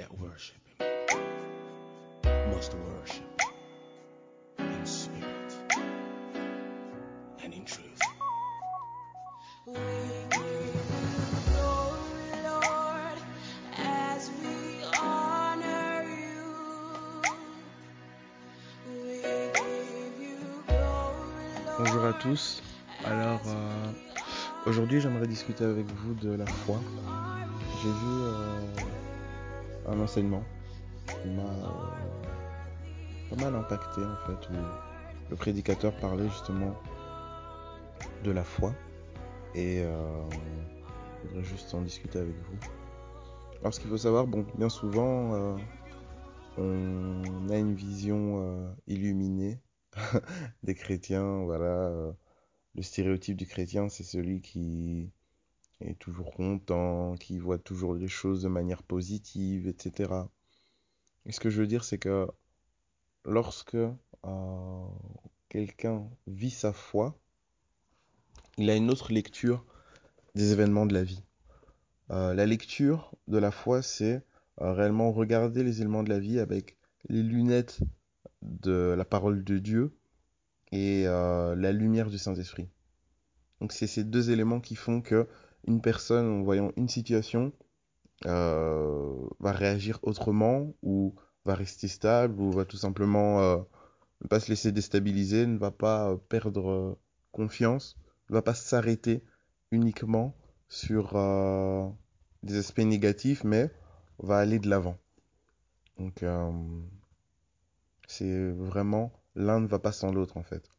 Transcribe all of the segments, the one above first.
that worship him must worship in spirit and in truth. We give you glory, Lord, as we honor. Bonjour à tous. Alors, euh, aujourd'hui, j'aimerais discuter avec vous de la foi. J'ai vu euh, un enseignement qui m'a euh, pas mal impacté en fait, le prédicateur parlait justement de la foi et euh, je voudrais juste en discuter avec vous. Alors, ce qu'il faut savoir, bon, bien souvent, euh, on a une vision illuminée des chrétiens, voilà. le stéréotype du chrétien, c'est celui qui est toujours content, qui voit toujours les choses de manière positive, etc. Et ce que je veux dire, c'est que lorsque euh, quelqu'un vit sa foi, il a une autre lecture des événements de la vie. Euh, la lecture de la foi, c'est euh, réellement regarder les éléments de la vie avec les lunettes de la parole de Dieu et la lumière du Saint-Esprit. Donc c'est ces deux éléments qui font que une personne, en voyant une situation, euh, va réagir autrement ou va rester stable ou va tout simplement euh, ne pas se laisser déstabiliser, ne va pas euh, perdre confiance, ne va pas s'arrêter uniquement sur des aspects négatifs, mais va aller de l'avant. Donc c'est vraiment l'un ne va pas sans l'autre en fait.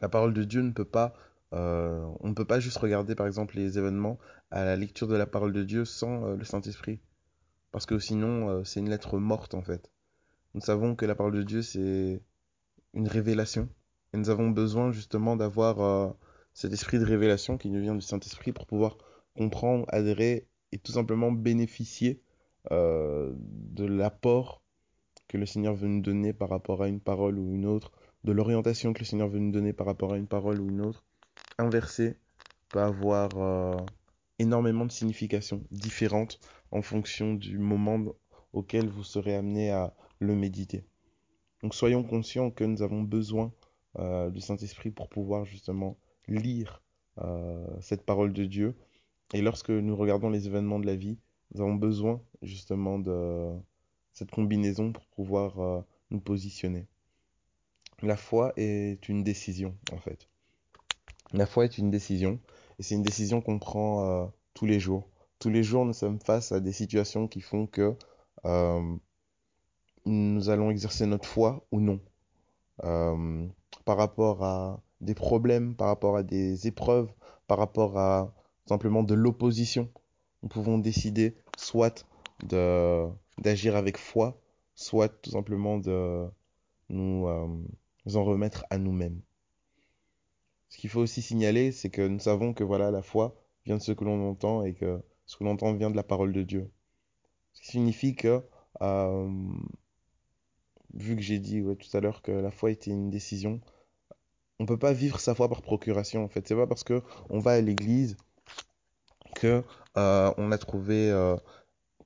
La parole de Dieu ne peut pas, euh, on ne peut pas juste regarder par exemple les événements à la lecture de la parole de Dieu sans euh, le Saint-Esprit, parce que sinon euh, c'est une lettre morte en fait. Nous savons que la parole de Dieu c'est une révélation, et nous avons besoin justement d'avoir cet esprit de révélation qui nous vient du Saint-Esprit pour pouvoir comprendre, adhérer et tout simplement bénéficier de l'apport que le Seigneur veut nous donner par rapport à une parole ou une autre, de l'orientation que le Seigneur veut nous donner par rapport à une parole ou une autre. Un verset peut avoir euh, énormément de significations différentes en fonction du moment auquel vous serez amené à le méditer. Donc soyons conscients que nous avons besoin euh, du Saint-Esprit pour pouvoir justement lire euh, cette parole de Dieu. Et lorsque nous regardons les événements de la vie, nous avons besoin justement de cette combinaison pour pouvoir nous positionner. La foi est une décision, en fait. La foi est une décision, et c'est une décision qu'on prend euh, tous les jours. Tous les jours, nous sommes face à des situations qui font que euh, nous allons exercer notre foi ou non. Euh, par rapport à des problèmes, par rapport à des épreuves, par rapport à simplement de l'opposition, nous pouvons décider soit d'agir avec foi, soit tout simplement de nous en remettre à nous-mêmes. Ce qu'il faut aussi signaler, c'est que nous savons que voilà, la foi vient de ce que l'on entend et que ce que l'on entend vient de la parole de Dieu. Ce qui signifie que, euh, vu que j'ai dit tout à l'heure que la foi était une décision, on peut pas vivre sa foi par procuration en fait. C'est pas parce que on va à l'église que euh, on a trouvé euh,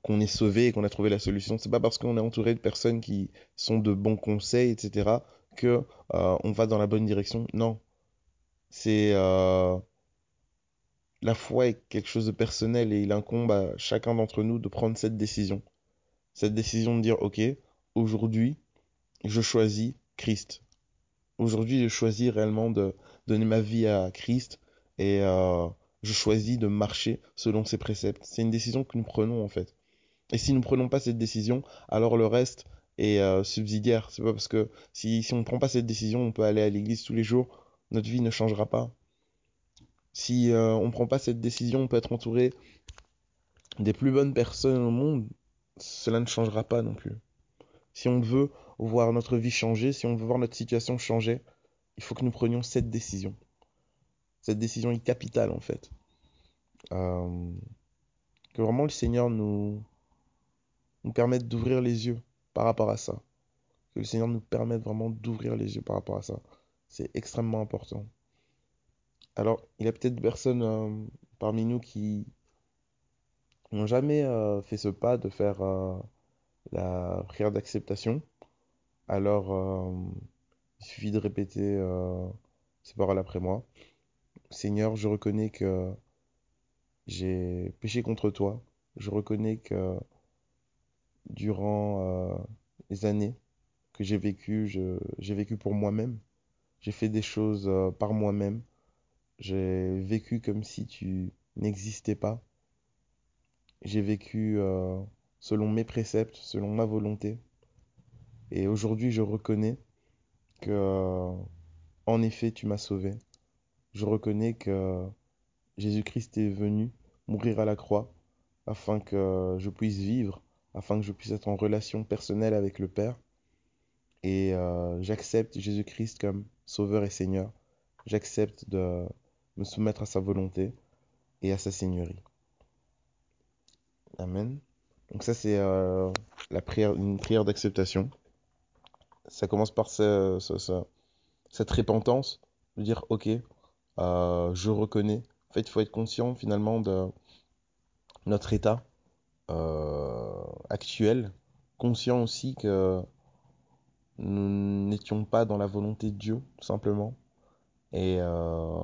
qu'on est sauvé et qu'on a trouvé la solution. C'est pas parce qu'on est entouré de personnes qui sont de bons conseils, etc., que on va dans la bonne direction. Non, c'est euh, la foi est quelque chose de personnel et il incombe à chacun d'entre nous de prendre cette décision. Cette décision de dire, ok, aujourd'hui, je choisis Christ. Aujourd'hui, je choisis réellement de donner ma vie à Christ et euh, je choisis de marcher selon ses préceptes. C'est une décision que nous prenons en fait. Et si nous ne prenons pas cette décision, alors le reste est euh, subsidiaire. C'est pas parce que si, si on ne prend pas cette décision, on peut aller à l'église tous les jours, notre vie ne changera pas. Si euh, on ne prend pas cette décision, on peut être entouré des plus bonnes personnes au monde, cela ne changera pas non plus. Si on veut voir notre vie changer, si on veut voir notre situation changer, il faut que nous prenions cette décision. Cette décision est capitale en fait. Euh, que vraiment le Seigneur nous, nous permette d'ouvrir les yeux par rapport à ça. Que le Seigneur nous permette vraiment d'ouvrir les yeux par rapport à ça. C'est extrêmement important. Alors, il y a peut-être des personnes euh, parmi nous qui n'ont jamais euh, fait ce pas de faire euh, la prière d'acceptation. Alors, il suffit de répéter ces paroles après moi. Seigneur, je reconnais que j'ai péché contre toi. Je reconnais que durant les années que j'ai vécues, j'ai vécu pour moi-même. J'ai fait des choses euh, par moi-même. J'ai vécu comme si tu n'existais pas. J'ai vécu euh, selon mes préceptes, selon ma volonté. Et aujourd'hui, je reconnais que, euh, en effet, tu m'as sauvé. Je reconnais que Jésus-Christ est venu mourir à la croix afin que je puisse vivre, afin que je puisse être en relation personnelle avec le Père. Et euh, j'accepte Jésus-Christ comme Sauveur et Seigneur. J'accepte de me soumettre à sa volonté et à sa Seigneurie. Amen. Donc ça c'est euh, prière, une prière d'acceptation. Ça commence par ce, ce, ce, cette repentance, de dire ok, euh, je reconnais. En fait, il faut être conscient finalement de notre état actuel, conscient aussi que nous n'étions pas dans la volonté de Dieu, tout simplement. Et euh,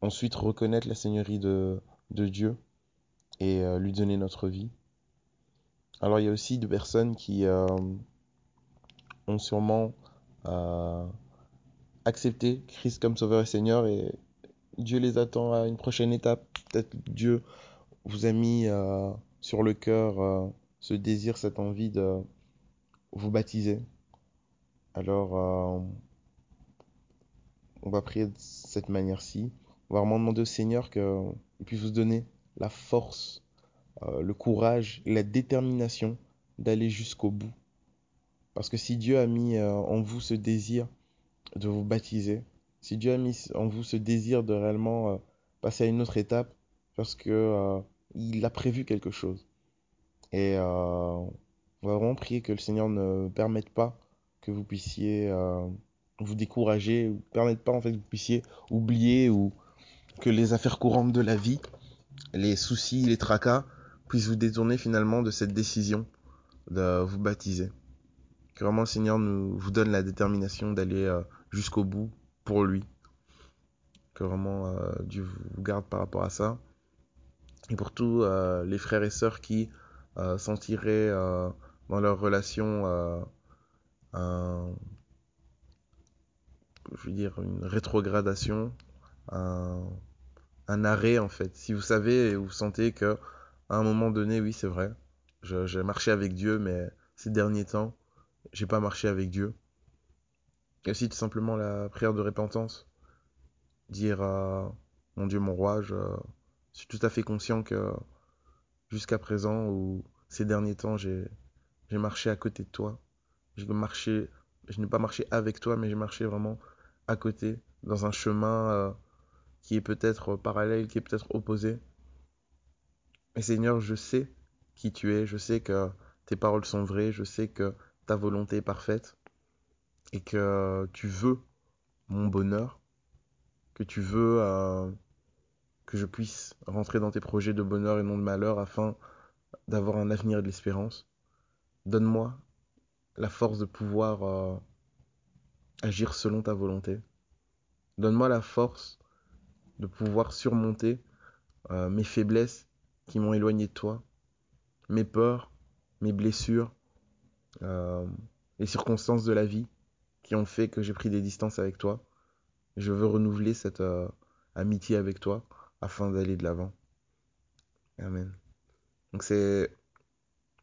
ensuite reconnaître la Seigneurie de, Dieu et euh, lui donner notre vie. Alors il y a aussi des personnes qui euh, ont sûrement accepté Christ comme Sauveur et Seigneur et Dieu les attend à une prochaine étape. Peut-être Dieu vous a mis sur le cœur ce désir, cette envie de vous baptiser. Alors euh, on va prier de cette manière-ci. On va vraiment demander au Seigneur qu'il puisse vous donner la force, euh, le courage, la détermination d'aller jusqu'au bout. Parce que si Dieu a mis euh, en vous ce désir de vous baptiser, si Dieu a mis en vous ce désir de réellement passer à une autre étape, parce que il a prévu quelque chose. Et on va vraiment prier que le Seigneur ne permette pas que vous puissiez euh, vous décourager, ou permette pas en fait que vous puissiez oublier ou que les affaires courantes de la vie, les soucis, les tracas puissent vous détourner finalement de cette décision de vous baptiser. Que vraiment le Seigneur nous vous donne la détermination d'aller euh, jusqu'au bout pour lui. Que vraiment euh, Dieu vous garde par rapport à ça. Et pour tous les frères et sœurs qui sentiraient dans leur relation euh, un, je veux dire une rétrogradation, un, un arrêt en fait. Si vous savez et vous sentez que à un moment donné, oui c'est vrai, j'ai marché avec Dieu, mais ces derniers temps, j'ai pas marché avec Dieu. Et aussi tout simplement la prière de repentance. Dire euh, mon Dieu, mon roi, je suis tout à fait conscient que jusqu'à présent ou ces derniers temps, j'ai j'ai marché à côté de toi. J'ai marché, je n'ai pas marché avec toi, mais j'ai marché vraiment à côté, dans un chemin euh, qui est peut-être parallèle, qui est peut-être opposé. Et Seigneur, je sais qui tu es, je sais que tes paroles sont vraies, je sais que ta volonté est parfaite et que tu veux mon bonheur, que tu veux euh, que je puisse rentrer dans tes projets de bonheur et non de malheur afin d'avoir un avenir et de l'espérance. Donne-moi la force de pouvoir euh, agir selon ta volonté. Donne-moi la force de pouvoir surmonter euh, mes faiblesses qui m'ont éloigné de toi, mes peurs, mes blessures, euh, les circonstances de la vie qui ont fait que j'ai pris des distances avec toi. Je veux renouveler cette amitié avec toi afin d'aller de l'avant. Amen. Donc c'est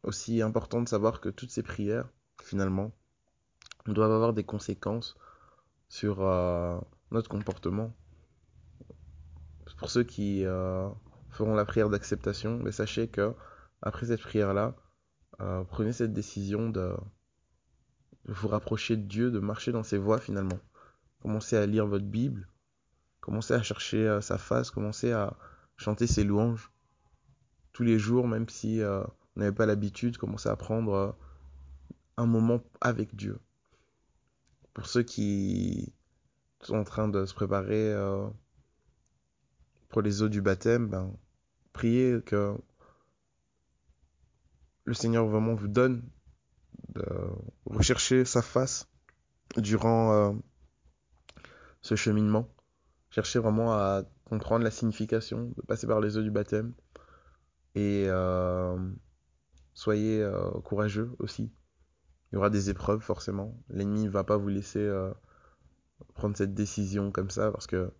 aussi important de savoir que toutes ces prières, finalement, doivent avoir des conséquences sur euh, notre comportement. Pour ceux qui euh, feront la prière d'acceptation, mais sachez que après cette prière-là, euh, prenez cette décision de, vous rapprocher de Dieu, de marcher dans ses voies finalement. Commencez à lire votre Bible, commencez à chercher sa face, commencez à chanter ses louanges tous les jours, même si n'avez pas l'habitude, commencez à prendre euh, un moment avec Dieu. Pour ceux qui sont en train de se préparer euh, pour les eaux du baptême, ben, priez que le Seigneur vraiment vous donne de rechercher sa face durant euh, ce cheminement. Cherchez vraiment à comprendre la signification de passer par les eaux du baptême. Et soyez euh, courageux aussi. Il y aura des épreuves forcément. L'ennemi ne va pas vous laisser euh, prendre cette décision comme ça parce que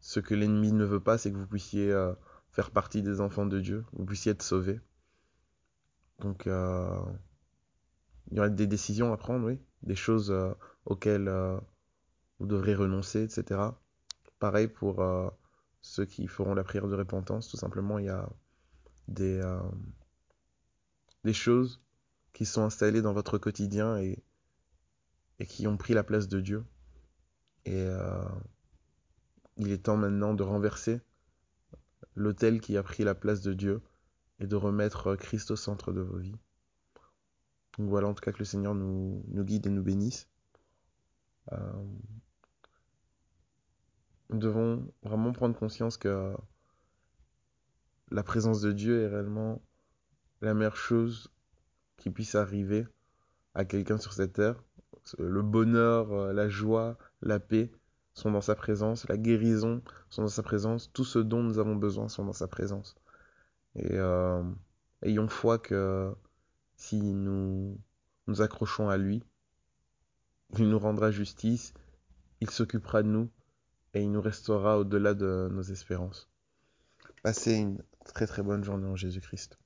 ce que l'ennemi ne veut pas, c'est que vous puissiez euh, faire partie des enfants de Dieu, vous puissiez être sauvés. Donc il y aura des décisions à prendre, oui, des choses auxquelles vous devrez renoncer, etc. Pareil pour ceux qui feront la prière de repentance, tout simplement, il y a des, des choses qui sont installées dans votre quotidien et, et qui ont pris la place de Dieu. Et euh, il est temps maintenant de renverser l'autel qui a pris la place de Dieu et de remettre Christ au centre de vos vies. Donc voilà, en tout cas, que le Seigneur nous, nous guide et nous bénisse. Euh, nous devons vraiment prendre conscience que la présence de Dieu est réellement la meilleure chose qui puisse arriver à quelqu'un sur cette terre. Le bonheur, euh, la joie, la paix sont dans sa présence, la guérison sont dans sa présence, tout ce dont nous avons besoin sont dans sa présence. Et euh, ayons foi que si nous nous accrochons à lui, il nous rendra justice, il s'occupera de nous et il nous restera au-delà de nos espérances. Passez une très très bonne journée en Jésus-Christ.